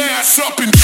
ass up and